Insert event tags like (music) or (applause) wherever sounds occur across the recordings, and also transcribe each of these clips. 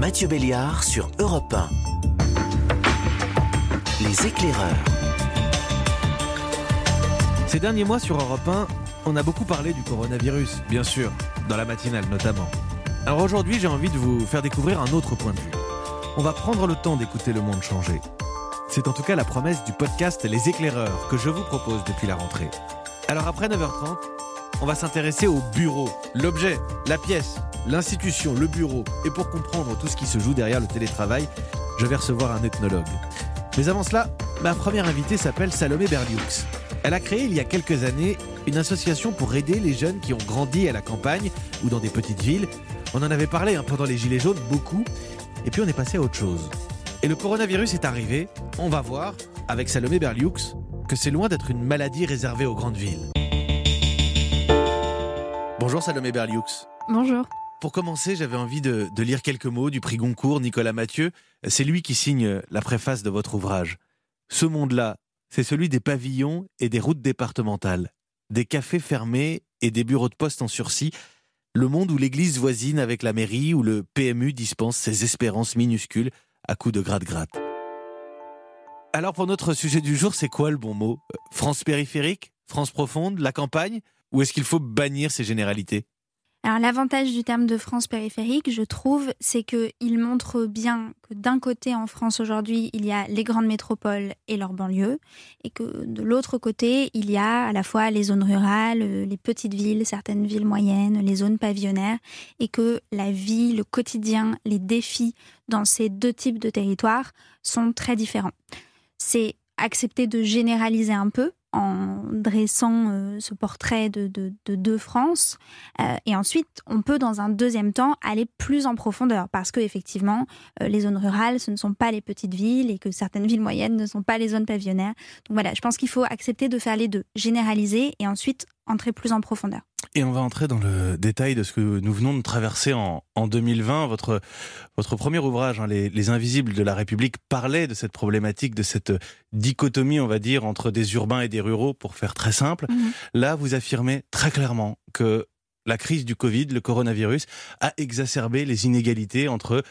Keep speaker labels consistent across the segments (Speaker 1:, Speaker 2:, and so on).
Speaker 1: Mathieu Béliard sur Europe 1. Les éclaireurs.
Speaker 2: Ces derniers mois sur Europe 1, on a beaucoup parlé du coronavirus, bien sûr, dans la matinale notamment. Alors aujourd'hui, j'ai envie de vous faire découvrir un autre point de vue. On va prendre le temps d'écouter le monde changer. C'est en tout cas la promesse du podcast Les éclaireurs que je vous propose depuis la rentrée. Alors après 9h30, on va s'intéresser au bureau, l'objet, la pièce, l'institution, le bureau. Et pour comprendre tout ce qui se joue derrière le télétravail, je vais recevoir un ethnologue. Mais avant cela, ma première invitée s'appelle Salomé Berlioux. Elle a créé il y a quelques années une association pour aider les jeunes qui ont grandi à la campagne ou dans des petites villes. On en avait parlé hein, pendant les Gilets jaunes beaucoup. Et puis on est passé à autre chose. Et le coronavirus est arrivé. On va voir, avec Salomé Berlioux, que c'est loin d'être une maladie réservée aux grandes villes. Bonjour Salomé Berlioux.
Speaker 3: Bonjour.
Speaker 2: Pour commencer, j'avais envie de, de, lire quelques mots du prix Goncourt Nicolas Mathieu. C'est lui qui signe la préface de votre ouvrage. Ce monde-là, c'est celui des pavillons et des routes départementales, des cafés fermés et des bureaux de poste en sursis, le monde où l'église voisine avec la mairie, où le PMU dispense ses espérances minuscules à coups de gratte-gratte. Alors pour notre sujet du jour, c'est quoi le bon mot? France périphérique? France profonde? La campagne? Ou est-ce qu'il faut bannir ces généralités?
Speaker 3: Alors l'avantage du terme de France périphérique, je trouve, c'est qu'il montre bien que d'un côté en France aujourd'hui, il y a les grandes métropoles et leurs banlieues, et que de l'autre côté, il y a à la fois les zones rurales, les petites villes, certaines villes moyennes, les zones pavillonnaires, et que la vie, le quotidien, les défis dans ces deux types de territoires sont très différents. C'est accepter de généraliser un peu, en dressant euh, ce portrait de, de, de deux France. Euh, et ensuite, on peut, dans un deuxième temps, aller plus en profondeur, parce que effectivement, euh, les zones rurales, ce ne sont pas les petites villes, et que certaines villes moyennes ne sont pas les zones pavillonnaires. Donc voilà, je pense qu'il faut accepter de faire les deux, généraliser et ensuite entrer plus en profondeur.
Speaker 2: Et on va entrer dans le détail de ce que nous venons de traverser en, en 2020. Votre, votre premier ouvrage, hein, les, les, Invisibles de la République, parlait de cette problématique, de cette dichotomie, on va dire, entre des urbains et des ruraux, pour faire très simple. Mmh. Là, vous affirmez très clairement que la crise du Covid, le coronavirus, a exacerbé les inégalités entre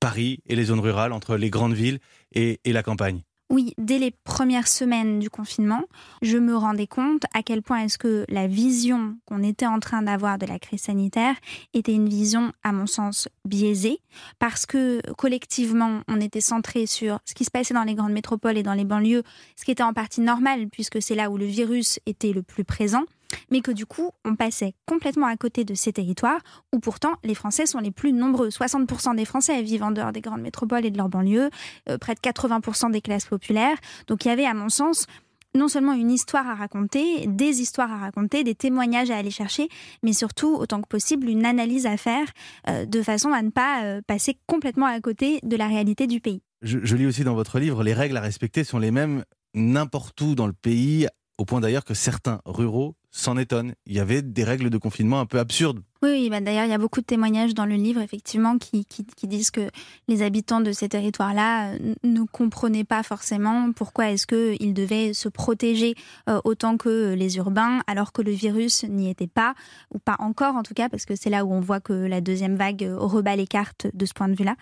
Speaker 2: Paris et les zones rurales, entre les grandes villes et, et la campagne.
Speaker 3: Oui, dès les premières semaines du confinement, je me rendais compte à quel point est-ce que la vision qu'on était en train d'avoir de la crise sanitaire était une vision, à mon sens, biaisée, parce que collectivement, on était centré sur ce qui se passait dans les grandes métropoles et dans les banlieues, ce qui était en partie normal, puisque c'est là où le virus était le plus présent mais que du coup, on passait complètement à côté de ces territoires où pourtant les Français sont les plus nombreux. 60% des Français vivent en dehors des grandes métropoles et de leurs banlieues, euh, près de 80% des classes populaires. Donc il y avait, à mon sens, non seulement une histoire à raconter, des histoires à raconter, des témoignages à aller chercher, mais surtout, autant que possible, une analyse à faire euh, de façon à ne pas euh, passer complètement à côté de la réalité du pays.
Speaker 2: Je, je lis aussi dans votre livre, les règles à respecter sont les mêmes n'importe où dans le pays, au point d'ailleurs que certains ruraux s'en étonnent. Il y avait des règles de confinement un peu absurdes
Speaker 3: oui, bah d'ailleurs, il y a beaucoup de témoignages dans le livre, effectivement, qui, disent que les habitants de ces territoires-là euh, ne comprenaient pas forcément pourquoi est-ce qu'ils devaient se protéger euh, autant que les urbains, alors que le virus n'y était pas, ou pas encore en tout cas, parce que c'est là où on voit que la deuxième vague euh, rebat les cartes de ce point de vue-là.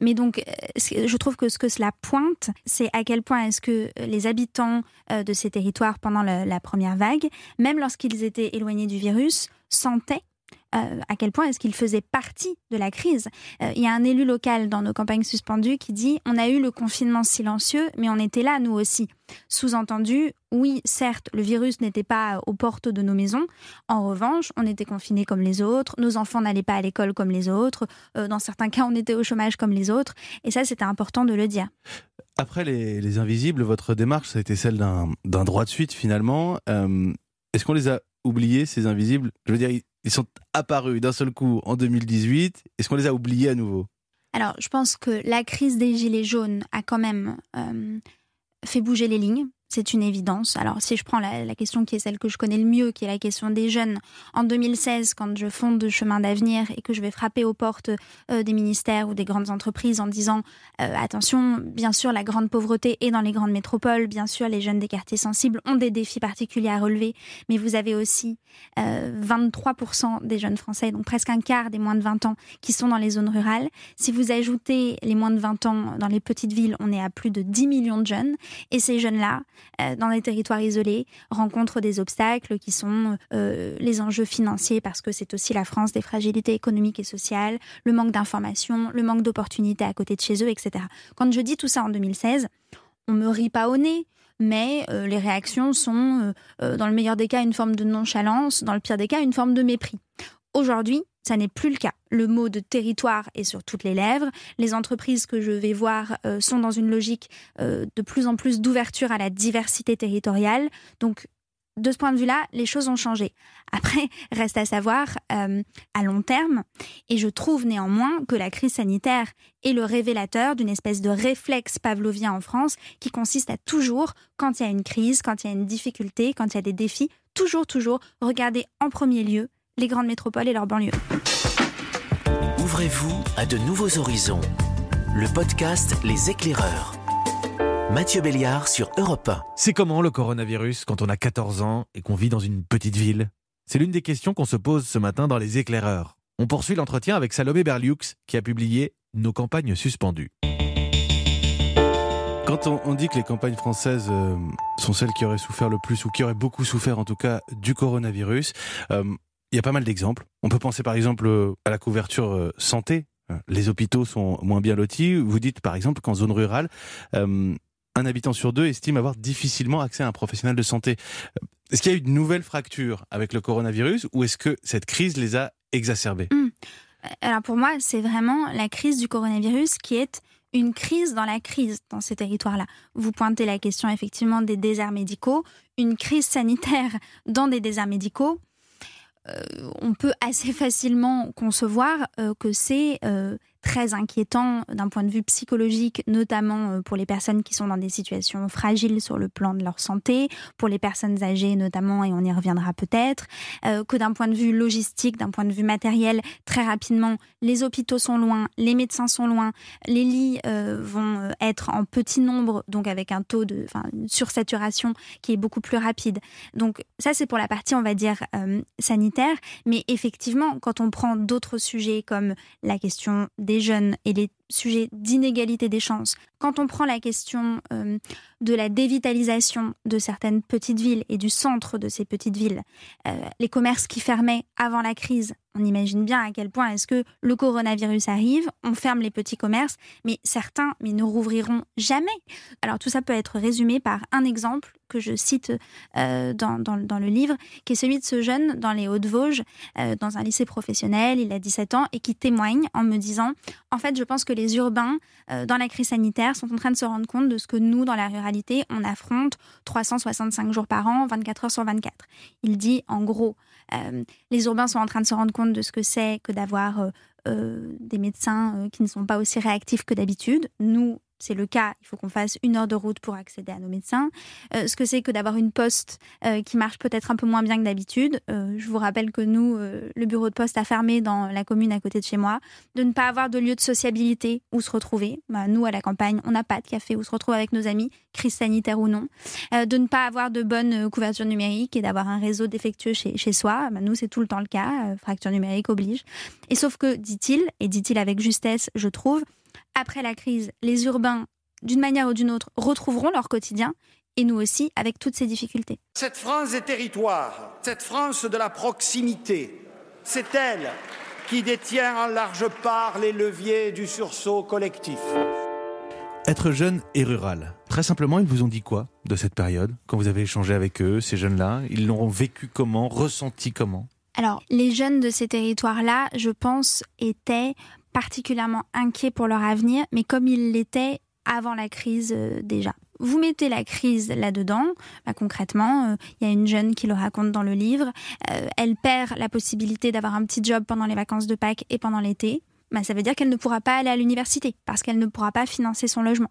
Speaker 3: Mais donc, je trouve que ce que cela pointe, c'est à quel point est-ce que les habitants de ces territoires pendant la première vague, même lorsqu'ils étaient éloignés du virus, sentaient euh, à quel point est-ce qu'il faisait partie de la crise. Euh, il y a un élu local dans nos campagnes suspendues qui dit on a eu le confinement silencieux, mais on était là nous aussi. Sous-entendu, oui, certes, le virus n'était pas aux portes de nos maisons. En revanche, on était confinés comme les autres. Nos enfants n'allaient pas à l'école comme les autres. Euh, dans certains cas, on était au chômage comme les autres. Et ça, c'était important de le dire.
Speaker 2: Après les, les, Invisibles, votre démarche, ça a été celle d'un droit de suite finalement. Est-ce qu'on les a oubliés, ces Invisibles? Je veux dire, ils sont apparus d'un seul coup en 2018. Est-ce qu'on les a oubliés à nouveau?
Speaker 3: Alors, je pense que la crise des Gilets jaunes a quand même euh, fait bouger les lignes. C'est une évidence. Alors si je prends la, question qui est celle que je connais le mieux, qui est la question des jeunes, en 2016, quand je fonde Chemin d'avenir et que je vais frapper aux portes euh, des ministères ou des grandes entreprises en disant euh, attention, bien sûr la grande pauvreté est dans les grandes métropoles, bien sûr les jeunes des quartiers sensibles ont des défis particuliers à relever, mais vous avez aussi 23% des jeunes français, donc presque un quart des moins de 20 ans, qui sont dans les zones rurales. Si vous ajoutez les moins de 20 ans dans les petites villes, on est à plus de 10 millions de jeunes, et ces jeunes-là, euh, dans des territoires isolés, rencontrent des obstacles qui sont euh, les enjeux financiers, parce que c'est aussi la France des fragilités économiques et sociales, le manque d'informations, le manque d'opportunités à côté de chez eux, etc. Quand je dis tout ça en 2016, on me rit pas au nez, mais euh, les réactions sont, dans le meilleur des cas, une forme de nonchalance, dans le pire des cas, une forme de mépris. Aujourd'hui, ça n'est plus le cas. Le mot de territoire est sur toutes les lèvres. Les entreprises que je vais voir euh, sont dans une logique euh, de plus en plus d'ouverture à la diversité territoriale. Donc, de ce point de vue-là, les choses ont changé. (laughs) Après, reste à savoir euh, à long terme, et je trouve néanmoins que la crise sanitaire est le révélateur d'une espèce de réflexe pavlovien en France qui consiste à toujours, quand il y a une crise, quand il y a une difficulté, quand il y a des défis, toujours, toujours regarder en premier lieu les grandes métropoles et leurs banlieues.
Speaker 1: Ouvrez-vous à de nouveaux horizons. Le podcast Les éclaireurs. Mathieu Béliard sur Europe 1.
Speaker 2: C'est comment le coronavirus quand on a 14 ans et qu'on vit dans une petite ville? C'est l'une des questions qu'on se pose ce matin dans Les éclaireurs. On poursuit l'entretien avec Salomé Berliux qui a publié Nos campagnes suspendues.
Speaker 4: Quand on, dit que les campagnes françaises euh, sont celles qui auraient souffert le plus, ou qui auraient beaucoup souffert en tout cas du coronavirus, euh, il y a pas mal d'exemples. On peut penser par exemple euh, à la couverture euh, santé. Euh, les hôpitaux sont moins bien lotis. Vous dites par exemple qu'en zone rurale, un habitant sur deux estime avoir difficilement accès à un professionnel de santé. Est-ce qu'il y a eu de nouvelles fractures avec le coronavirus ou est-ce que cette crise les a exacerbées?
Speaker 3: Mmh. Alors pour moi, c'est vraiment la crise du coronavirus qui est une crise dans la crise dans ces territoires-là. Vous pointez la question effectivement des déserts médicaux. Une crise sanitaire dans des déserts médicaux, on peut assez facilement concevoir euh, que c'est euh, très inquiétant d'un point de vue psychologique, notamment euh, pour les personnes qui sont dans des situations fragiles sur le plan de leur santé, pour les personnes âgées notamment, et on y reviendra peut-être, euh, que d'un point de vue logistique, d'un point de vue matériel, très rapidement, les hôpitaux sont loin, les médecins sont loin, les lits euh, vont être en petit nombre, donc avec un taux de sursaturation qui est beaucoup plus rapide. Donc ça, c'est pour la partie, on va dire, sanitaire, mais effectivement, quand on prend d'autres sujets comme la question jeunes et les sujets d'inégalité des chances, quand on prend la question euh, de la dévitalisation de certaines petites villes et du centre de ces petites villes, euh, les commerces qui fermaient avant la crise, on imagine bien à quel point est-ce que le coronavirus arrive, on ferme les petits commerces, mais certains mais ne rouvriront jamais. Alors tout ça peut être résumé par un exemple que je cite euh, dans, dans, le livre, qui est celui de ce jeune dans les Hauts-de-Vosges, dans un lycée professionnel, il a 17 ans, et qui témoigne en me disant, en fait, je pense que les urbains, dans la crise sanitaire, sont en train de se rendre compte de ce que nous, dans la ruralité, on affronte 365 jours par an, 24 heures sur 24. Il dit, en gros, euh, les urbains sont en train de se rendre compte de ce que c'est que d'avoir euh, euh, des médecins qui ne sont pas aussi réactifs que d'habitude. Nous, c'est le cas, il faut qu'on fasse une heure de route pour accéder à nos médecins. Euh, ce que c'est que d'avoir une poste euh, qui marche peut-être un peu moins bien que d'habitude. Euh, je vous rappelle que nous, le bureau de poste a fermé dans la commune à côté de chez moi. De ne pas avoir de lieu de sociabilité où se retrouver. Bah, nous, à la campagne, on n'a pas de café où se retrouver avec nos amis, crise sanitaire ou non. de ne pas avoir de bonne couverture numérique et d'avoir un réseau défectueux chez, chez soi. Bah, nous, c'est tout le temps le cas. fracture numérique oblige. Et sauf que, dit-il, et dit-il avec justesse, je trouve, après la crise, les urbains, d'une manière ou d'une autre, retrouveront leur quotidien, et nous aussi, avec toutes ces difficultés.
Speaker 5: Cette France des territoires, cette France de la proximité, c'est elle qui détient en large part les leviers du sursaut collectif.
Speaker 4: Être jeune et rural. Très simplement, ils vous ont dit quoi de cette période Quand vous avez échangé avec eux, ces jeunes-là, ils l'ont vécu comment Ressenti comment?
Speaker 3: Alors, les jeunes de ces territoires-là, je pense, étaient particulièrement inquiets pour leur avenir, mais comme ils l'étaient avant la crise euh, déjà. Vous mettez la crise là-dedans, bah, concrètement, euh, il y a une jeune qui le raconte dans le livre, euh, elle perd la possibilité d'avoir un petit job pendant les vacances de Pâques et pendant l'été. bah, ça veut dire qu'elle ne pourra pas aller à l'université parce qu'elle ne pourra pas financer son logement.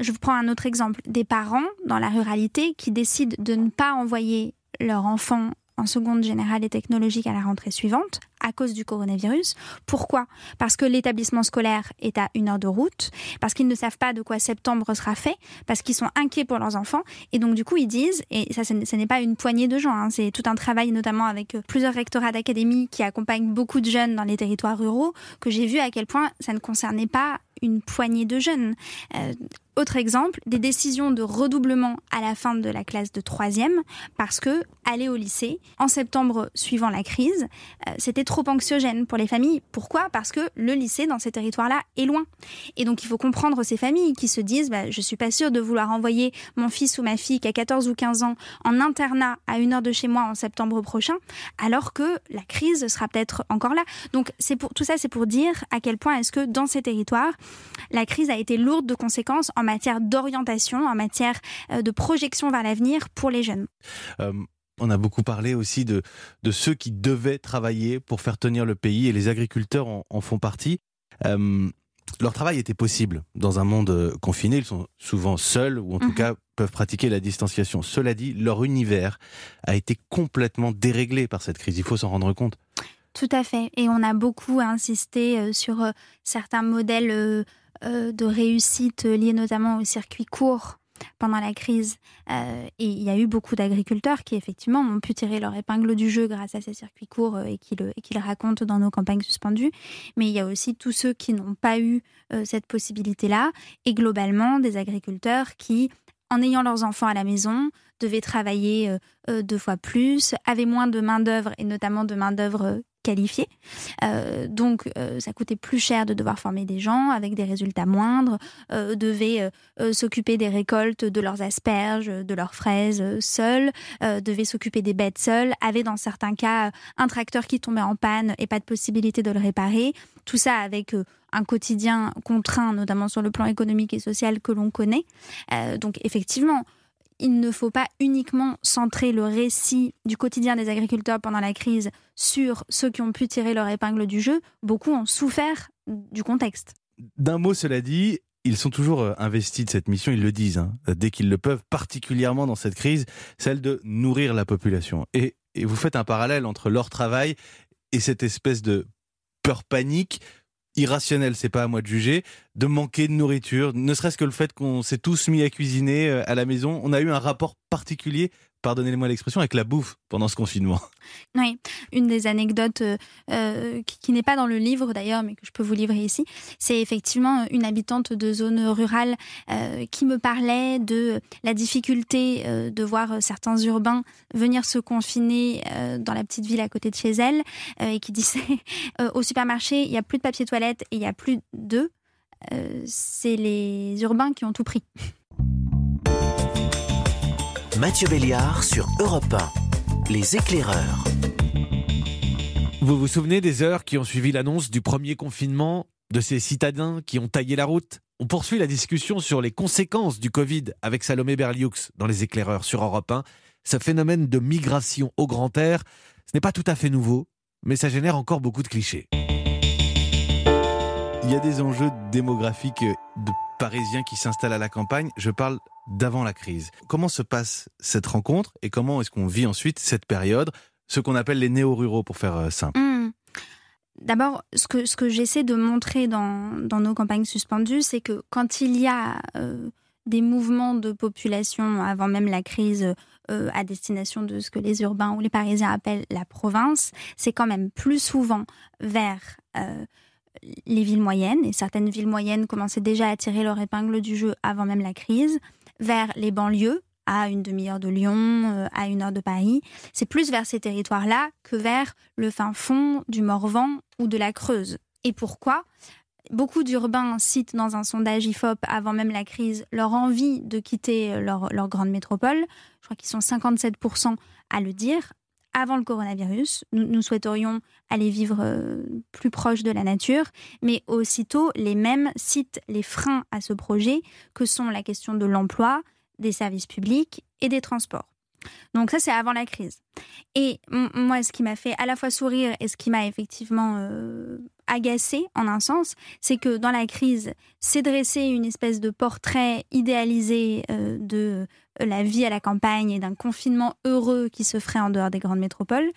Speaker 3: Je vous prends un autre exemple. Des parents dans la ruralité qui décident de ne pas envoyer leur enfant en seconde générale et technologique à la rentrée suivante à cause du coronavirus. Pourquoi? Parce que l'établissement scolaire est à une heure de route, parce qu'ils ne savent pas de quoi septembre sera fait, parce qu'ils sont inquiets pour leurs enfants. Et donc, du coup, ils disent, et ça, ce n'est pas une poignée de gens, hein, c'est tout un travail, notamment avec euh, plusieurs rectorats d'académie qui accompagnent beaucoup de jeunes dans les territoires ruraux, que j'ai vu à quel point ça ne concernait pas une poignée de jeunes. Euh, autre exemple, des décisions de redoublement à la fin de la classe de troisième, parce que aller au lycée en septembre suivant la crise, euh, c'était trop anxiogène pour les familles. Pourquoi? Parce que le lycée dans ces territoires-là est loin. Et donc il faut comprendre ces familles qui se disent bah, je suis pas sûre de vouloir envoyer mon fils ou ma fille qui a 14 ou 15 ans en internat à une heure de chez moi en septembre prochain, alors que la crise sera peut-être encore là. Donc tout ça, c'est pour dire à quel point est-ce que dans ces territoires, la crise a été lourde de conséquences en matière d'orientation, en matière euh, de projection vers l'avenir pour les jeunes.
Speaker 4: Euh, on a beaucoup parlé aussi de, de ceux qui devaient travailler pour faire tenir le pays et les agriculteurs en, font partie. Euh, leur travail était possible dans un monde confiné. Ils sont souvent seuls ou en tout mhm. cas peuvent pratiquer la distanciation. Cela dit, leur univers a été complètement déréglé par cette crise. Il faut s'en rendre compte.
Speaker 3: Tout à fait. Et on a beaucoup insisté sur certains modèles de réussite liés notamment au circuit court pendant la crise. Euh, et il y a eu beaucoup d'agriculteurs qui, effectivement, ont pu tirer leur épingle du jeu grâce à ces circuits courts euh, et qui le, et racontent dans nos campagnes suspendues. Mais il y a aussi tous ceux qui n'ont pas eu euh, cette possibilité-là. Et globalement, des agriculteurs qui, en ayant leurs enfants à la maison, devaient travailler deux fois plus, avaient moins de main-d'œuvre et notamment de main-d'œuvre qualifiés. Euh, donc, euh, ça coûtait plus cher de devoir former des gens avec des résultats moindres, euh, devaient s'occuper des récoltes de leurs asperges, de leurs fraises seuls, devaient s'occuper des bêtes seuls, avaient dans certains cas un tracteur qui tombait en panne et pas de possibilité de le réparer. Tout ça avec un quotidien contraint, notamment sur le plan économique et social que l'on connaît. donc, effectivement, il ne faut pas uniquement centrer le récit du quotidien des agriculteurs pendant la crise sur ceux qui ont pu tirer leur épingle du jeu. Beaucoup ont souffert du contexte.
Speaker 4: D'un mot, cela dit, ils sont toujours euh, investis de cette mission, ils le disent, hein, dès qu'ils le peuvent, particulièrement dans cette crise, celle de nourrir la population. Et, et vous faites un parallèle entre leur travail et cette espèce de peur panique irrationnel, c'est pas à moi de juger, de manquer de nourriture, ne serait-ce que le fait qu'on s'est tous mis à cuisiner euh, à la maison, on a eu un rapport particulier pardonnez-moi l'expression, avec la bouffe pendant ce confinement.
Speaker 3: Oui, une des anecdotes euh, euh, qui, n'est pas dans le livre d'ailleurs, mais que je peux vous livrer ici, c'est effectivement une habitante de zone rurale euh, qui me parlait de la difficulté de voir certains urbains venir se confiner dans la petite ville à côté de chez elle, et qui disait (laughs) au supermarché, il n'y a plus de papier toilette et il n'y a plus d'œufs. c'est les urbains qui ont tout pris.
Speaker 1: Mathieu Béliard sur Europe 1. Les éclaireurs.
Speaker 2: Vous vous souvenez des heures qui ont suivi l'annonce du premier confinement, de ces citadins qui ont taillé la route? On poursuit la discussion sur les conséquences du Covid avec Salomé Berlioux dans Les éclaireurs sur Europe 1. Ce phénomène de migration au grand air, ce n'est pas tout à fait nouveau, mais ça génère encore beaucoup de clichés.
Speaker 4: Il y a des enjeux démographiques de Parisiens qui s'installent à la campagne. Je parle d'avant la crise. Comment se passe cette rencontre et comment est-ce qu'on vit ensuite cette période, ce qu'on appelle les néo-ruraux pour faire euh, simple? Hmm.
Speaker 3: D'abord, ce que, j'essaie de montrer dans, nos campagnes suspendues, c'est que quand il y a euh, des mouvements de population avant même la crise euh, à destination de ce que les urbains ou les Parisiens appellent la province, c'est quand même plus souvent vers les villes moyennes, et certaines villes moyennes commençaient déjà à tirer leur épingle du jeu avant même la crise, vers les banlieues, à une demi-heure de Lyon, euh, à une heure de Paris. C'est plus vers ces territoires-là que vers le fin fond du Morvan ou de la Creuse. Et pourquoi? Beaucoup d'urbains citent dans un sondage IFOP avant même la crise leur envie de quitter leur, leur grande métropole. Je crois qu'ils sont 57% à le dire avant le coronavirus. Nous, souhaiterions aller vivre euh, plus proche de la nature, mais aussitôt, les mêmes citent les freins à ce projet, que sont la question de l'emploi, des services publics et des transports. Donc ça, c'est avant la crise. Et moi, ce qui m'a fait à la fois sourire et ce qui m'a effectivement euh, agacé en un sens, c'est que dans la crise, c'est dressé une espèce de portrait idéalisé euh, de la vie à la campagne et d'un confinement heureux qui se ferait en dehors des grandes métropoles,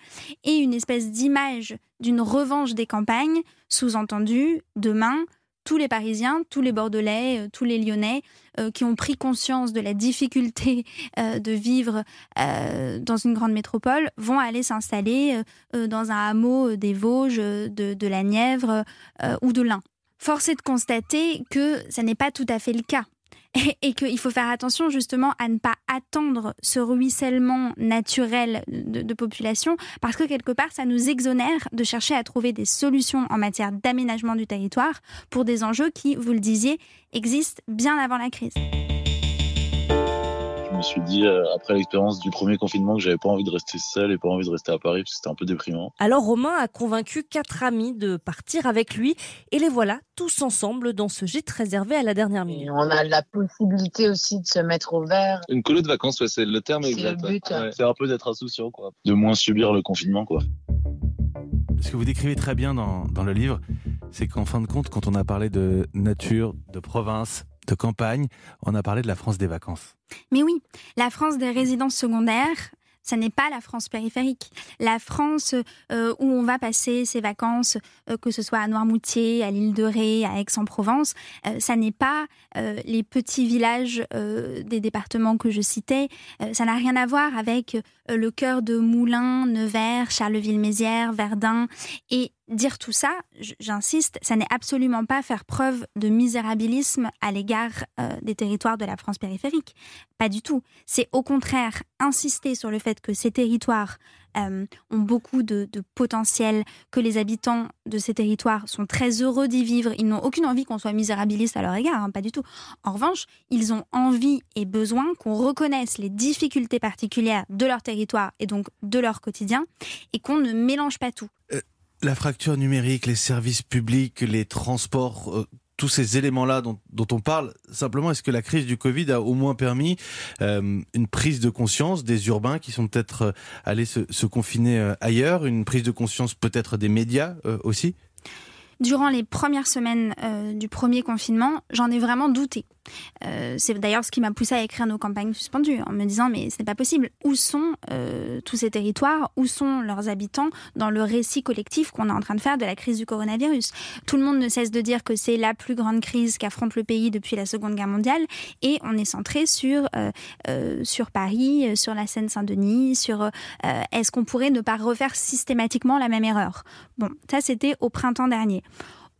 Speaker 3: et une espèce d'image d'une revanche des campagnes, sous-entendu, demain, tous les Parisiens, tous les Bordelais, euh, tous les Lyonnais euh, qui ont pris conscience de la difficulté euh, de vivre dans une grande métropole vont aller s'installer dans un hameau des Vosges, de, la Nièvre ou de l'Ain. Force est de constater que ça n'est pas tout à fait le cas et, qu'il faut faire attention justement à ne pas attendre ce ruissellement naturel de, population parce que quelque part ça nous exonère de chercher à trouver des solutions en matière d'aménagement du territoire pour des enjeux qui, vous le disiez, existent bien avant la crise
Speaker 6: me suis dit, euh, après l'expérience du premier confinement, que j'avais pas envie de rester seul et pas envie de rester à Paris, parce que c'était un peu déprimant.
Speaker 7: Alors Romain a convaincu quatre amis de partir avec lui, et les voilà tous ensemble dans ce gîte réservé à la dernière minute.
Speaker 8: on a la possibilité aussi de se mettre au vert.
Speaker 6: Une colo de vacances, c'est le terme exact. C'est un peu d'être insouciant, quoi. De moins subir le confinement, quoi.
Speaker 4: Ce que vous décrivez très bien dans, dans le livre, c'est qu'en fin de compte, quand on a parlé de nature, de province, de campagne, on a parlé de la France des vacances.
Speaker 3: Mais oui, la France des résidences secondaires, ça n'est pas la France périphérique. La France euh, où on va passer ses vacances, euh, que ce soit à Noirmoutier, à l'île de Ré, à Aix-en-Provence, euh, ça n'est pas les petits villages des départements que je citais. ça n'a rien à voir avec le cœur de Moulins, Nevers, Charleville-Mézières, Verdun. Et dire tout ça, j'insiste, ça n'est absolument pas faire preuve de misérabilisme à l'égard euh, des territoires de la France périphérique. Pas du tout. C'est au contraire insister sur le fait que ces territoires euh, ont beaucoup de, potentiel, que les habitants de ces territoires sont très heureux d'y vivre. Ils n'ont aucune envie qu'on soit misérabiliste à leur égard, hein, pas du tout. En revanche, ils ont envie et besoin qu'on reconnaisse les difficultés particulières de leur territoire et donc de leur quotidien et qu'on ne mélange pas tout.
Speaker 4: La fracture numérique, les services publics, les transports, euh, tous ces éléments-là dont, on parle, simplement, est-ce que la crise du Covid a au moins permis euh, une prise de conscience des urbains qui sont peut-être euh, allés se, confiner ailleurs, une prise de conscience peut-être des médias aussi?
Speaker 3: Durant les premières semaines du premier confinement, j'en ai vraiment douté. Euh, c'est d'ailleurs ce qui m'a poussé à écrire nos campagnes suspendues, en me disant mais ce n'est pas possible. Où sont euh, tous ces territoires? Où sont leurs habitants dans le récit collectif qu'on est en train de faire de la crise du coronavirus? Tout le monde ne cesse de dire que c'est la plus grande crise qu'affronte le pays depuis la Seconde Guerre mondiale, et on est centré sur euh, sur Paris, sur la Seine-Saint-Denis, sur est-ce qu'on pourrait ne pas refaire systématiquement la même erreur? Bon, ça c'était au printemps dernier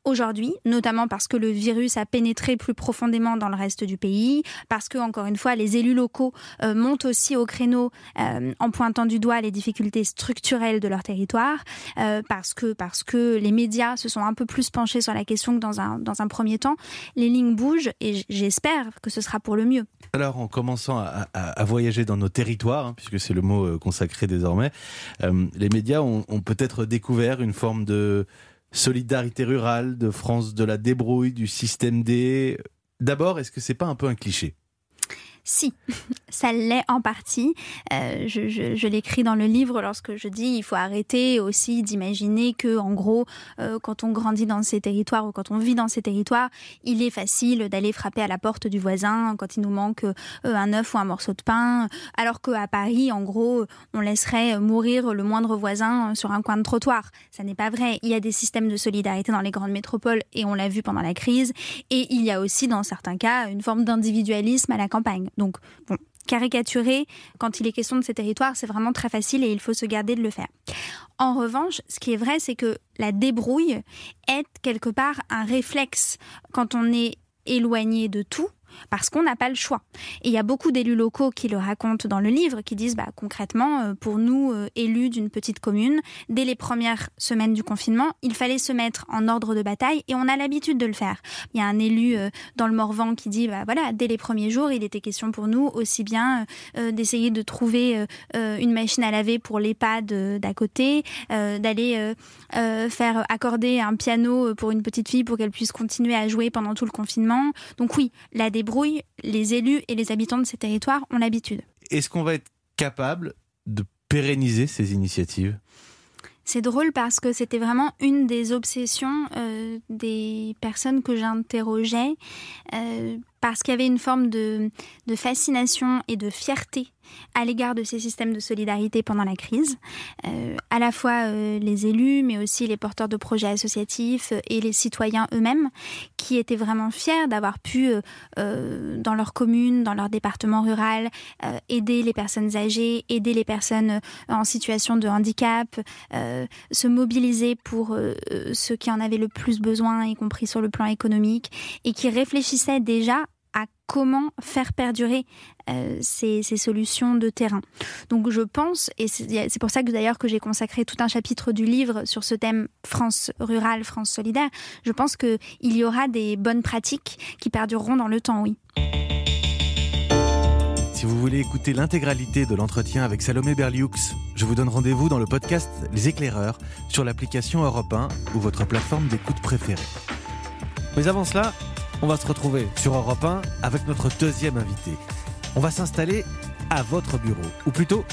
Speaker 3: aujourd'hui, notamment parce que le virus a pénétré plus profondément dans le reste du pays, parce que, encore une fois, les élus locaux euh, montent aussi au créneau euh, en pointant du doigt les difficultés structurelles de leur territoire, euh, parce, que, parce que les médias se sont un peu plus penchés sur la question que dans un, dans un premier temps. Les lignes bougent et j'espère que ce sera pour le mieux.
Speaker 4: Alors, en commençant à, voyager dans nos territoires, hein, puisque c'est le mot consacré désormais, les médias ont, ont peut-être découvert une forme de solidarité rurale, de France de la débrouille, du système D. D'abord, est-ce que c'est pas un peu un cliché?
Speaker 3: Si, (laughs) ça l'est en partie. Euh, je, l'écris dans le livre lorsque je dis il faut arrêter aussi d'imaginer que, en gros, euh, quand on grandit dans ces territoires ou quand on vit dans ces territoires, il est facile d'aller frapper à la porte du voisin quand il nous manque euh, un œuf ou un morceau de pain, alors qu'à Paris, en gros, on laisserait mourir le moindre voisin sur un coin de trottoir. Ça n'est pas vrai. Il y a des systèmes de solidarité dans les grandes métropoles et on l'a vu pendant la crise. Et il y a aussi, dans certains cas, une forme d'individualisme à la campagne. Donc, caricaturer quand il est question de ces territoires, c'est vraiment très facile et il faut se garder de le faire. En revanche, ce qui est vrai, c'est que la débrouille est quelque part un réflexe quand on est éloigné de tout parce qu'on n'a pas le choix. Et il y a beaucoup d'élus locaux qui le racontent dans le livre, qui disent bah, concrètement, euh, pour nous, euh, élus d'une petite commune, dès les premières semaines du confinement, il fallait se mettre en ordre de bataille et on a l'habitude de le faire. Il y a un élu euh, dans le Morvan qui dit bah, voilà, dès les premiers jours, il était question pour nous aussi bien d'essayer de trouver une machine à laver pour l'EHPAD d'à côté, d'aller faire accorder un piano pour une petite fille pour qu'elle puisse continuer à jouer pendant tout le confinement. Donc oui, la débrouille, les élus et les habitants de ces territoires ont l'habitude.
Speaker 4: Est-ce qu'on va être capable de pérenniser ces initiatives?
Speaker 3: C'est drôle parce que c'était vraiment une des obsessions euh, des personnes que j'interrogeais, euh, parce qu'il y avait une forme de, fascination et de fierté à l'égard de ces systèmes de solidarité pendant la crise, euh, à la fois euh, les élus, mais aussi les porteurs de projets associatifs et les citoyens eux-mêmes, qui étaient vraiment fiers d'avoir pu, euh, dans leur commune, dans leur département rural, aider les personnes âgées, aider les personnes en situation de handicap, se mobiliser pour ceux qui en avaient le plus besoin, y compris sur le plan économique, et qui réfléchissaient déjà à comment faire perdurer euh, ces, solutions de terrain. Donc je pense, et c'est pour ça que d'ailleurs que j'ai consacré tout un chapitre du livre sur ce thème France rurale, France solidaire, je pense qu'il y aura des bonnes pratiques qui perdureront dans le temps, oui.
Speaker 2: Si vous voulez écouter l'intégralité de l'entretien avec Salomé Berlioux, je vous donne rendez-vous dans le podcast Les éclaireurs sur l'application Europe 1 ou votre plateforme d'écoute préférée. Mais avant cela, on va se retrouver sur Europe 1 avec notre deuxième invité. On va s'installer à votre bureau, ou plutôt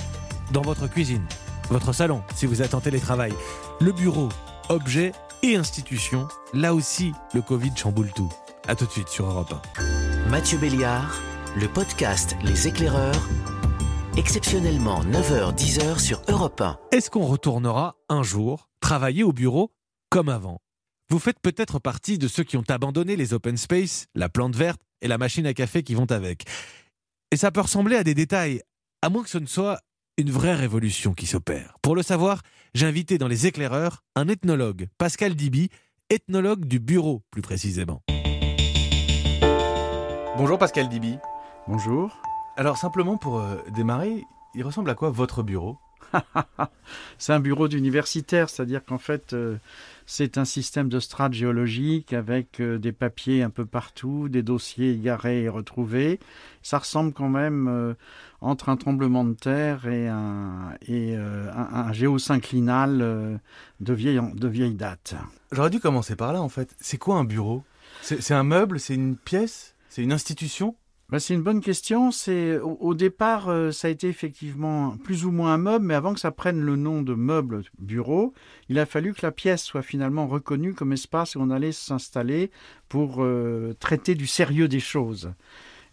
Speaker 2: dans votre cuisine, votre salon si vous êtes en télétravail. Le bureau, objet et institution, là aussi le Covid chamboule tout. A tout de suite sur Europe
Speaker 1: 1. Mathieu Béliard, le podcast Les éclaireurs, exceptionnellement 9h-10h sur Europe 1.
Speaker 2: Est-ce qu'on retournera un jour travailler au bureau comme avant? Vous faites peut-être partie de ceux qui ont abandonné les open space, la plante verte et la machine à café qui vont avec. Et ça peut ressembler à des détails, à moins que ce ne soit une vraie révolution qui s'opère. Pour le savoir, j'ai invité dans les éclaireurs un ethnologue, Pascal Diby, ethnologue du bureau plus précisément. Bonjour Pascal Diby.
Speaker 9: Bonjour.
Speaker 2: Alors simplement pour euh, démarrer, il ressemble à quoi votre bureau? (laughs)
Speaker 9: C'est un bureau d'universitaire, c'est-à-dire qu'en fait, euh, c'est un système de strates géologiques avec euh, des papiers un peu partout, des dossiers égarés et retrouvés. Ça ressemble quand même euh, entre un tremblement de terre et un, et, euh, géosynclinal de, vieille, de vieille date.
Speaker 2: J'aurais dû commencer par là en fait. C'est quoi un bureau? C'est un meuble? C'est une pièce? C'est une institution?
Speaker 9: Bah, c'est une bonne question. C'est au, départ, euh, ça a été effectivement plus ou moins un meuble, mais avant que ça prenne le nom de meuble bureau, il a fallu que la pièce soit finalement reconnue comme espace où on allait s'installer pour euh, traiter du sérieux des choses.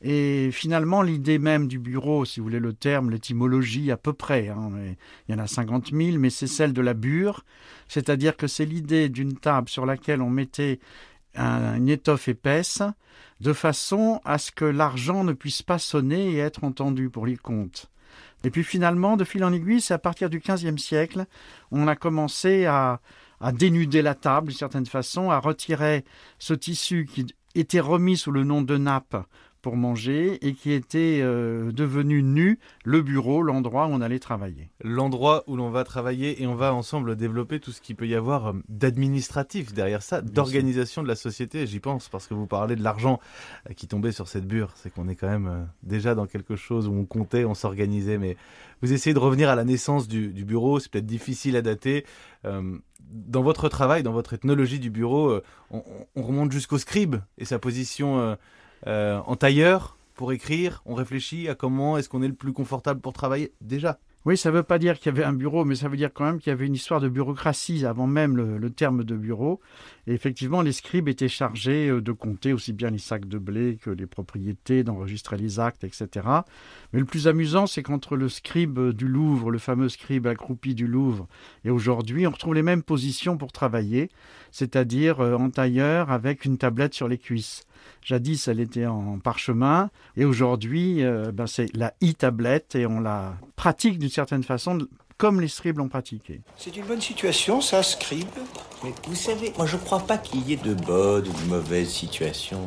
Speaker 9: Et finalement, l'idée même du bureau, si vous voulez le terme, l'étymologie à peu près, hein, il y en a 50 000, mais c'est celle de la bure, c'est-à-dire que c'est l'idée d'une table sur laquelle on mettait une étoffe épaisse, de façon à ce que l'argent ne puisse pas sonner et être entendu pour les comptes. Et puis finalement, de fil en aiguille, c'est à partir du XVe siècle, on a commencé à, à dénuder la table d'une certaine façon, à retirer ce tissu qui était remis sous le nom de nappe pour manger et qui était euh, devenu nu le bureau, l'endroit où on allait travailler.
Speaker 2: L'endroit où l'on va travailler et on va ensemble développer tout ce qu'il peut y avoir euh, d'administratif derrière ça, d'organisation de la société. J'y pense parce que vous parlez de l'argent euh, qui tombait sur cette bure. C'est qu'on est quand même déjà dans quelque chose où on comptait, on s'organisait. Mais vous essayez de revenir à la naissance du, bureau. C'est peut-être difficile à dater. dans votre travail, dans votre ethnologie du bureau, on, on remonte jusqu'au scribe et sa position euh, en tailleur pour écrire, on réfléchit à comment est-ce qu'on est le plus confortable pour travailler déjà.
Speaker 9: Oui, ça ne veut pas dire qu'il y avait un bureau, mais ça veut dire quand même qu'il y avait une histoire de bureaucratie avant même le, terme de bureau. Et effectivement, les scribes étaient chargés euh, de compter aussi bien les sacs de blé que les propriétés, d'enregistrer les actes, etc. Mais le plus amusant, c'est qu'entre le scribe du Louvre, le fameux scribe accroupi du Louvre, et aujourd'hui, on retrouve les mêmes positions pour travailler, c'est-à-dire euh, en tailleur avec une tablette sur les cuisses. Jadis, elle était en parchemin et aujourd'hui, euh, ben, c'est la e-tablette et on la pratique d'une certaine façon comme les scribes l'ont pratiqué.
Speaker 10: C'est une bonne situation, ça, scribe. Mais vous savez, moi je ne crois pas qu'il y ait de bonnes ou de mauvaises situations.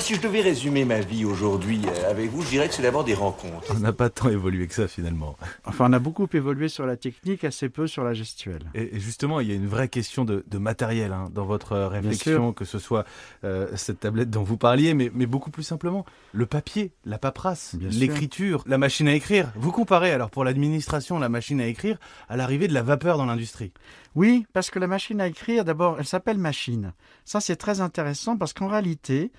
Speaker 10: Si je devais résumer ma vie aujourd'hui euh, avec vous, je dirais que c'est d'abord des rencontres.
Speaker 2: On n'a pas tant évolué que ça finalement.
Speaker 9: Enfin, on a beaucoup évolué sur la technique, assez peu sur la gestuelle.
Speaker 2: Et justement, il y a une vraie question de, matériel hein, dans votre euh, réflexion, que ce soit euh, cette tablette dont vous parliez, mais, beaucoup plus simplement, le papier, la paperasse, l'écriture, la machine à écrire. Vous comparez alors pour l'administration la machine à écrire à l'arrivée de la vapeur dans l'industrie.
Speaker 9: Oui, parce que la machine à écrire, d'abord, elle s'appelle machine. Ça, c'est très intéressant parce qu'en réalité,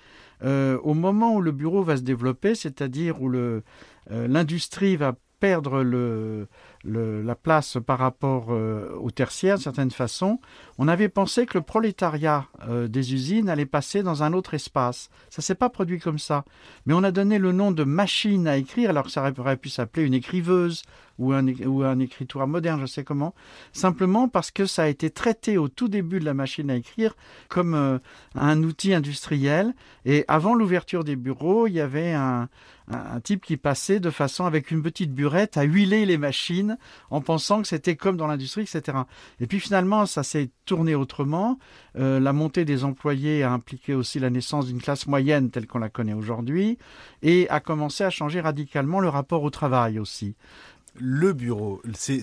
Speaker 9: euh, au moment où le bureau va se développer, c'est-à-dire où euh, l'industrie va perdre le, la place par rapport euh, au tertiaire, d'une certaine façon, on avait pensé que le prolétariat euh, des usines allait passer dans un autre espace. Ça s'est pas produit comme ça. Mais on a donné le nom de machine à écrire, alors que ça aurait pu s'appeler une écriveuse ou un, ou un écritoire moderne, je sais comment, simplement parce que ça a été traité au tout début de la machine à écrire comme euh, un outil industriel. Et avant l'ouverture des bureaux, il y avait un, un, type qui passait de façon avec une petite burette à huiler les machines en pensant que c'était comme dans l'industrie, etc. Et puis finalement, ça s'est tourné autrement. Euh, la montée des employés a impliqué aussi la naissance d'une classe moyenne telle qu'on la connaît aujourd'hui et a commencé à changer radicalement le rapport au travail aussi
Speaker 4: le bureau, c'est,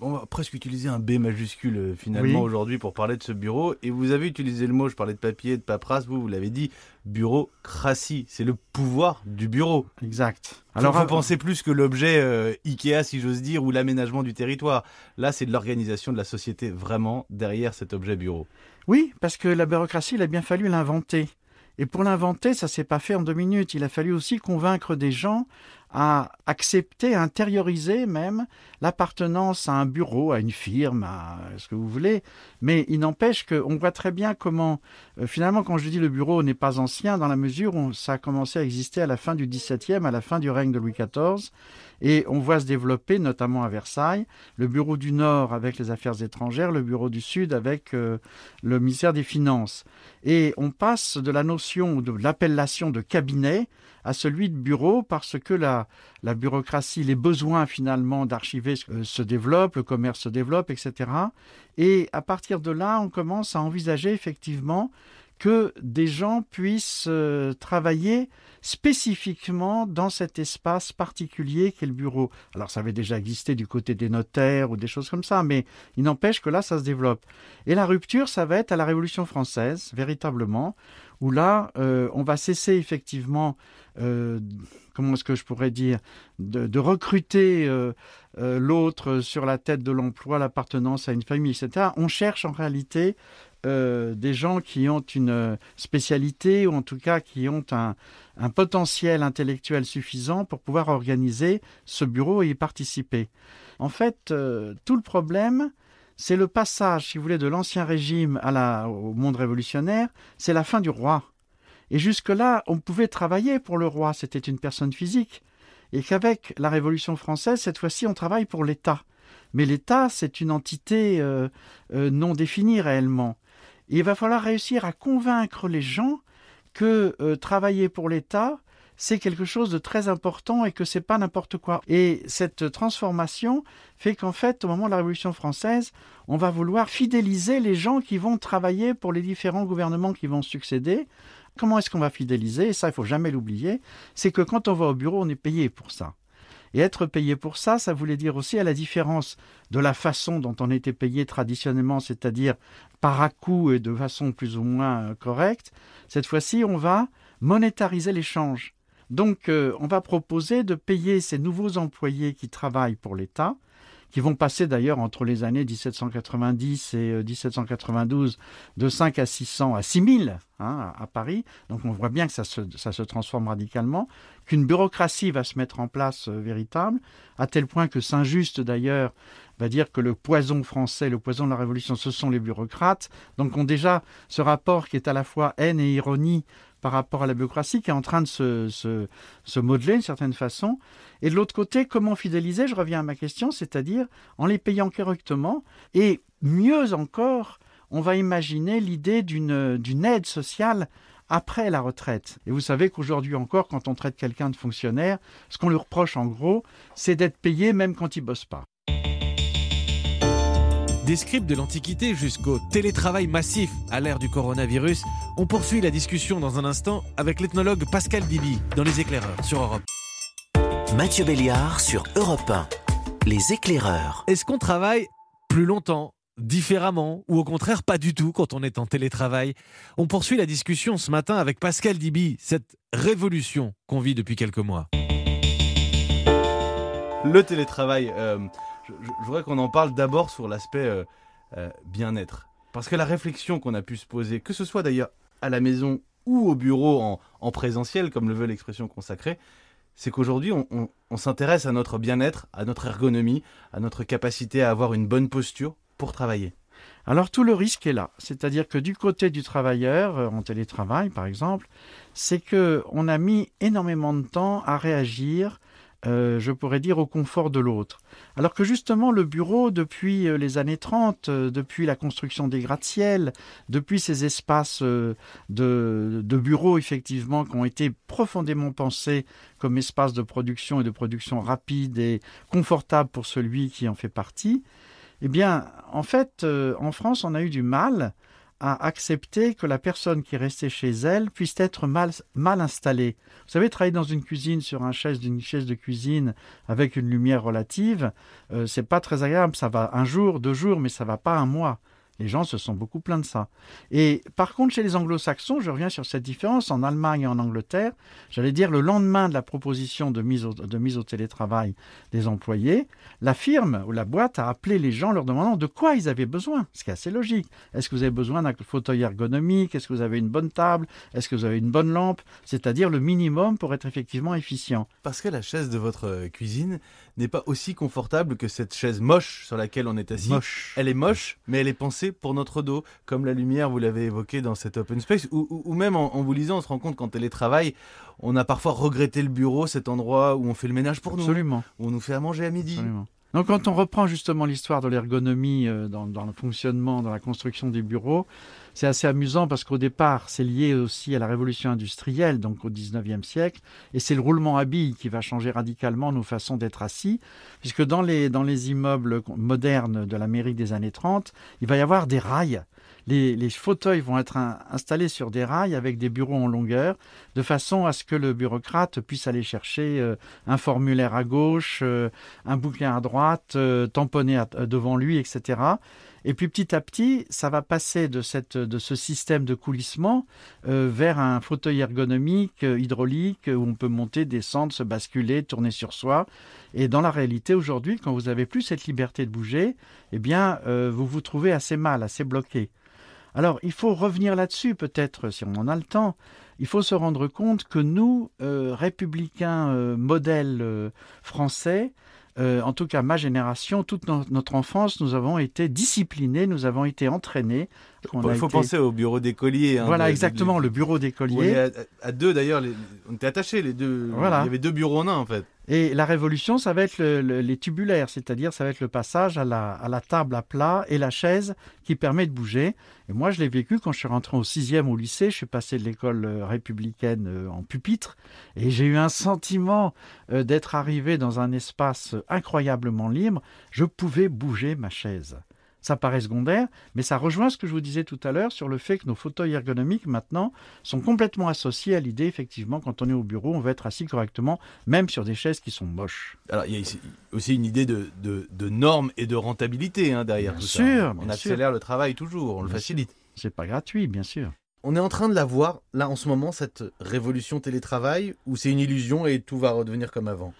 Speaker 4: on va presque utiliser un B majuscule euh, finalement aujourd'hui pour parler de ce bureau. Et vous avez utilisé le mot, je parlais de papier, de paperasse, vous, vous l'avez dit, bureaucratie. C'est le pouvoir du bureau.
Speaker 9: Exact.
Speaker 4: Alors, vous pensez plus que l'objet euh, Ikea, si j'ose dire, ou l'aménagement du territoire. Là, c'est de l'organisation de la société vraiment derrière cet objet bureau.
Speaker 9: Oui, parce que la bureaucratie, il a bien fallu l'inventer. Et pour l'inventer, ça s'est pas fait en deux minutes. Il a fallu aussi convaincre des gens à accepter, à intérioriser même l'appartenance à un bureau, à une firme, à ce que vous voulez. Mais il n'empêche qu'on voit très bien comment, euh, finalement, quand je dis le bureau n'est pas ancien, dans la mesure où ça a commencé à exister à la fin du XVIIe, à la fin du règne de Louis XIV, et on voit se développer, notamment à Versailles, le bureau du Nord avec les affaires étrangères, le bureau du Sud avec euh, le ministère des Finances. Et on passe de la notion, de l'appellation de cabinet à celui de bureau parce que la, la bureaucratie, les besoins finalement d'archiver euh, se développent, le commerce se développe, etc. Et à partir de là, on commence à envisager effectivement que des gens puissent euh, travailler spécifiquement dans cet espace particulier qu'est le bureau. Alors ça avait déjà existé du côté des notaires ou des choses comme ça, mais il n'empêche que là, ça se développe. Et la rupture, ça va être à la Révolution française, véritablement, où là, euh, on va cesser effectivement, euh, comment est-ce que je pourrais dire, de, recruter l'autre sur la tête de l'emploi, l'appartenance à une famille, etc. On cherche en réalité des gens qui ont une spécialité ou en tout cas qui ont un, potentiel intellectuel suffisant pour pouvoir organiser ce bureau et y participer. En fait, tout le problème, c'est le passage, si vous voulez, de l'ancien régime à au monde révolutionnaire, c'est la fin du roi. Et jusque-là, on pouvait travailler pour le roi, c'était une personne physique. Et qu'avec la Révolution française, cette fois-ci, on travaille pour l'État. Mais l'État, c'est une entité euh, euh, non définie réellement. Il va falloir réussir à convaincre les gens que euh, travailler pour l'État, c'est quelque chose de très important et que c'est pas n'importe quoi. Et cette transformation fait qu'en fait, au moment de la Révolution française, on va vouloir fidéliser les gens qui vont travailler pour les différents gouvernements qui vont succéder. Comment est-ce qu'on va fidéliser? Et ça, il faut jamais l'oublier. C'est que quand on va au bureau, on est payé pour ça. Et être payé pour ça, ça voulait dire aussi à la différence de la façon dont on était payé traditionnellement, c'est-à-dire par à coup et de façon plus ou moins correcte. Cette fois-ci, on va monétariser l'échange. Donc, euh, on va proposer de payer ces nouveaux employés qui travaillent pour l'État, qui vont passer d'ailleurs entre les années 1790 et 1792 euh, de 5 à 600 à 6000 hein, à Paris. Donc on voit bien que ça se, transforme radicalement, qu'une bureaucratie va se mettre en place euh, véritable, à tel point que Saint-Just d'ailleurs va dire que le poison français, le poison de la Révolution, ce sont les bureaucrates. Donc on déjà ce rapport qui est à la fois haine et ironie par rapport à la bureaucratie qui est en train de se, se, modeler d'une certaine façon. Et de l'autre côté, comment fidéliser Je reviens à ma question, c'est-à-dire en les payant correctement et mieux encore, on va imaginer l'idée d'une aide sociale après la retraite. Et vous savez qu'aujourd'hui encore, quand on traite quelqu'un de fonctionnaire, ce qu'on lui reproche en gros, c'est d'être payé même quand il bosse pas.
Speaker 2: Des scripts de l'Antiquité jusqu'au télétravail massif à l'ère du coronavirus, on poursuit la discussion dans un instant avec l'ethnologue Pascal Bibi dans Les Éclaireurs sur Europe.
Speaker 1: Mathieu Béliard sur Europe 1. Les Éclaireurs.
Speaker 2: Est-ce qu'on travaille plus longtemps différemment ou au contraire pas du tout quand on est en télétravail? On poursuit la discussion ce matin avec Pascal Dibi, cette révolution qu'on vit depuis quelques mois.
Speaker 4: Le télétravail, euh, je, voudrais qu'on en parle d'abord sur l'aspect euh, euh, bien-être. Parce que la réflexion qu'on a pu se poser, que ce soit d'ailleurs à la maison ou au bureau en, présentiel, comme le veut l'expression consacrée, c'est qu'aujourd'hui, on, s'intéresse à notre bien-être, à notre ergonomie, à notre capacité à avoir une bonne posture pour travailler.
Speaker 9: Alors tout le risque est là, c'est-à-dire que du côté du travailleur, euh, en télétravail par exemple, c'est que on a mis énormément de temps à réagir euh, je pourrais dire, au confort de l'autre. Alors que justement, le bureau, depuis euh, les années 30, euh, depuis la construction des gratte-ciel, depuis ces espaces de, bureaux, effectivement, qui ont été profondément pensés comme espace de production et de production rapide et confortable pour celui qui en fait partie, eh bien, en fait, en France, on a eu du mal à accepter que la personne qui est restée chez elle puisse être mal, mal installée. Vous savez, travailler dans une cuisine sur un chaise d'une chaise de cuisine avec une lumière relative, euh, c'est pas très agréable. Ça va un jour, deux jours, mais ça va pas un mois. Les gens se sont beaucoup plaints de ça. Et par contre, chez les anglo-saxons, je reviens sur cette différence, en Allemagne et en Angleterre, j'allais dire le lendemain de la proposition de mise, au, de mise au télétravail des employés, la firme ou la boîte a appelé les gens leur demandant de quoi ils avaient besoin, ce qui est assez logique. Est-ce que vous avez besoin d'un fauteuil ergonomique? Est-ce que vous avez une bonne table? Est-ce que vous avez une bonne lampe? C'est-à-dire le minimum pour être effectivement efficient.
Speaker 4: Parce que la chaise de votre euh, cuisine n'est pas aussi confortable que cette chaise moche sur laquelle on est assis.
Speaker 9: Moche.
Speaker 4: Elle est moche, mais elle est pensée pour notre dos, comme la lumière, vous l'avez évoqué dans cet open space, ou, même en, vous lisant, on se rend compte qu'en télétravail, on a parfois regretté le bureau, cet endroit où on fait le ménage pour nous, où on nous fait à manger à midi.
Speaker 9: Donc quand on reprend justement l'histoire de l'ergonomie euh, dans, le fonctionnement, dans la construction du bureau, c'est assez amusant parce qu'au départ, c'est lié aussi à la révolution industrielle, donc au 19e siècle, et c'est le roulement à billes qui va changer radicalement nos façons d'être assis, puisque dans les, dans les immeubles modernes de l'Amérique des années 30, il va y avoir des rails les, fauteuils vont être installés sur des rails avec des bureaux en longueur, de façon à ce que le bureaucrate puisse aller chercher euh, un formulaire à gauche, euh, un bouquin à droite, euh, tamponner devant lui, etc. Et puis petit à petit, ça va passer de, ce système de coulissement vers un fauteuil ergonomique, hydraulique, où on peut monter, descendre, se basculer, tourner sur soi. Et dans la réalité aujourd'hui, quand vous n'avez plus cette liberté de bouger, eh bien, vous vous trouvez assez mal, assez bloqué. Alors, il faut revenir là-dessus, peut-être, si on en a le temps. Il faut se rendre compte que nous, euh, républicains euh, modèles euh, français, en tout cas ma génération, toute notre enfance, nous avons été disciplinés, nous avons été entraînés.
Speaker 4: Il faut penser au bureau d'écolier.
Speaker 9: Hein, voilà, exactement, le bureau d'écolier.
Speaker 4: À, deux, d'ailleurs, on était attachés, les deux. Voilà. Il y avait deux bureaux en un, en fait.
Speaker 9: Et la révolution, ça va être les tubulaires, c'est-à-dire ça va être le passage à la, table à plat et la chaise qui permet de bouger. Et moi, je l'ai vécu quand je suis rentré au sixième au lycée. Je suis passé de l'école euh, républicaine euh, en pupitre et j'ai eu un sentiment euh, d'être arrivé dans un espace incroyablement libre. Je pouvais bouger ma chaise ça paraît secondaire, mais ça rejoint ce que je vous disais tout à l'heure sur le fait que nos fauteuils ergonomiques maintenant sont complètement associés à l'idée, effectivement, quand on est au bureau, on va être assis correctement, même sur des chaises qui sont moches.
Speaker 4: Alors, il y a aussi une idée de, de, normes et de rentabilité hein, derrière
Speaker 9: bien
Speaker 4: tout
Speaker 9: sûr,
Speaker 4: ça. On accélère le travail toujours, on le facilite.
Speaker 9: C'est pas gratuit, bien sûr.
Speaker 4: On est en train de la voir, là, en ce moment, cette révolution télétravail, ou c'est une illusion et tout va redevenir comme avant?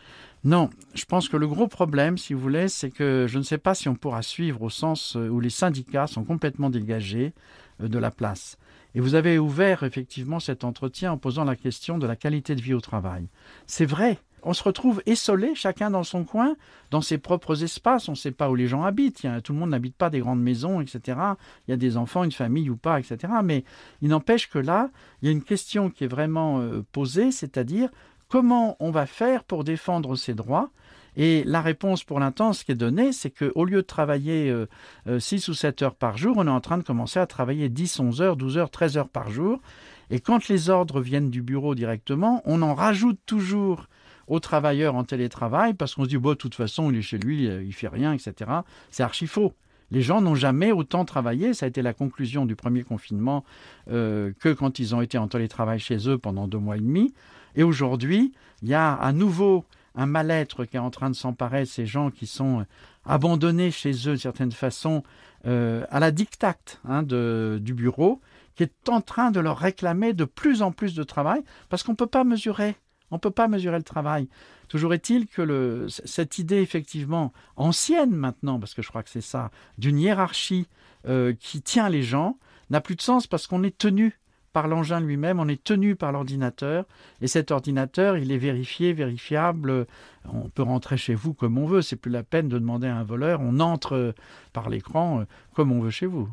Speaker 9: Non, je pense que le gros problème, si vous voulez, c'est que je ne sais pas si on pourra suivre au sens euh, où les syndicats sont complètement dégagés euh, de la place. Et vous avez ouvert effectivement cet entretien en posant la question de la qualité de vie au travail. C'est vrai, on se retrouve essolé, chacun dans son coin, dans ses propres espaces. On ne sait pas où les gens habitent. tout le monde n'habite pas des grandes maisons, etc. Il y a des enfants, une famille ou pas, etc. Mais il n'empêche que là, il y a une question qui est vraiment euh, posée, c'est-à-dire Comment on va faire pour défendre ses droits? Et la réponse pour l'instant, ce qui est donné, c'est qu'au lieu de travailler 6 euh, euh, ou 7 heures par jour, on est en train de commencer à travailler 10, 11 heures, 12 heures, 13 heures par jour. Et quand les ordres viennent du bureau directement, on en rajoute toujours aux travailleurs en télétravail parce qu'on se dit, bon, de toute façon, il est chez lui, il fait rien, etc. C'est archi faux. Les gens n'ont jamais autant travaillé, ça a été la conclusion du premier confinement, euh, que quand ils ont été en télétravail chez eux pendant deux mois et demi. Et aujourd'hui, il y a à nouveau un mal-être qui est en train de s'emparer de ces gens qui sont abandonnés chez eux d'une certaine façon euh, à la dictate hein, du bureau, qui est en train de leur réclamer de plus en plus de travail parce qu'on ne peut pas mesurer. On peut pas mesurer le travail. Toujours est-il que cette idée effectivement ancienne maintenant, parce que je crois que c'est ça, d'une hiérarchie euh, qui tient les gens, n'a plus de sens parce qu'on est tenu par l'engin lui-même, on est tenu par l'ordinateur. Et cet ordinateur, il est vérifié, vérifiable. On peut rentrer chez vous comme on veut. C'est plus la peine de demander à un voleur. On entre par l'écran comme on veut chez vous.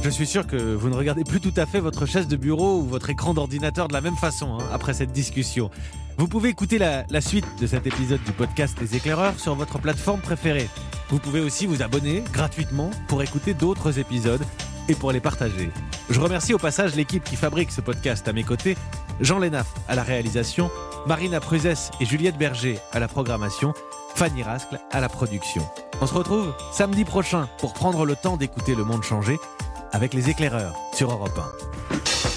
Speaker 2: Je suis sûr que vous ne regardez plus tout à fait votre chaise de bureau ou votre écran d'ordinateur de la même façon hein, après cette discussion. Vous pouvez écouter la, la, suite de cet épisode du podcast Les éclaireurs sur votre plateforme préférée. Vous pouvez aussi vous abonner gratuitement pour écouter d'autres épisodes et pour les partager. Je remercie au passage l'équipe qui fabrique ce podcast à mes côtés, Jean Lénaf à la réalisation, Marina Pruzès et Juliette Berger à la programmation, Fanny Rascle à la production. On se retrouve samedi prochain pour prendre le temps d'écouter le monde changer avec les éclaireurs sur Europe 1.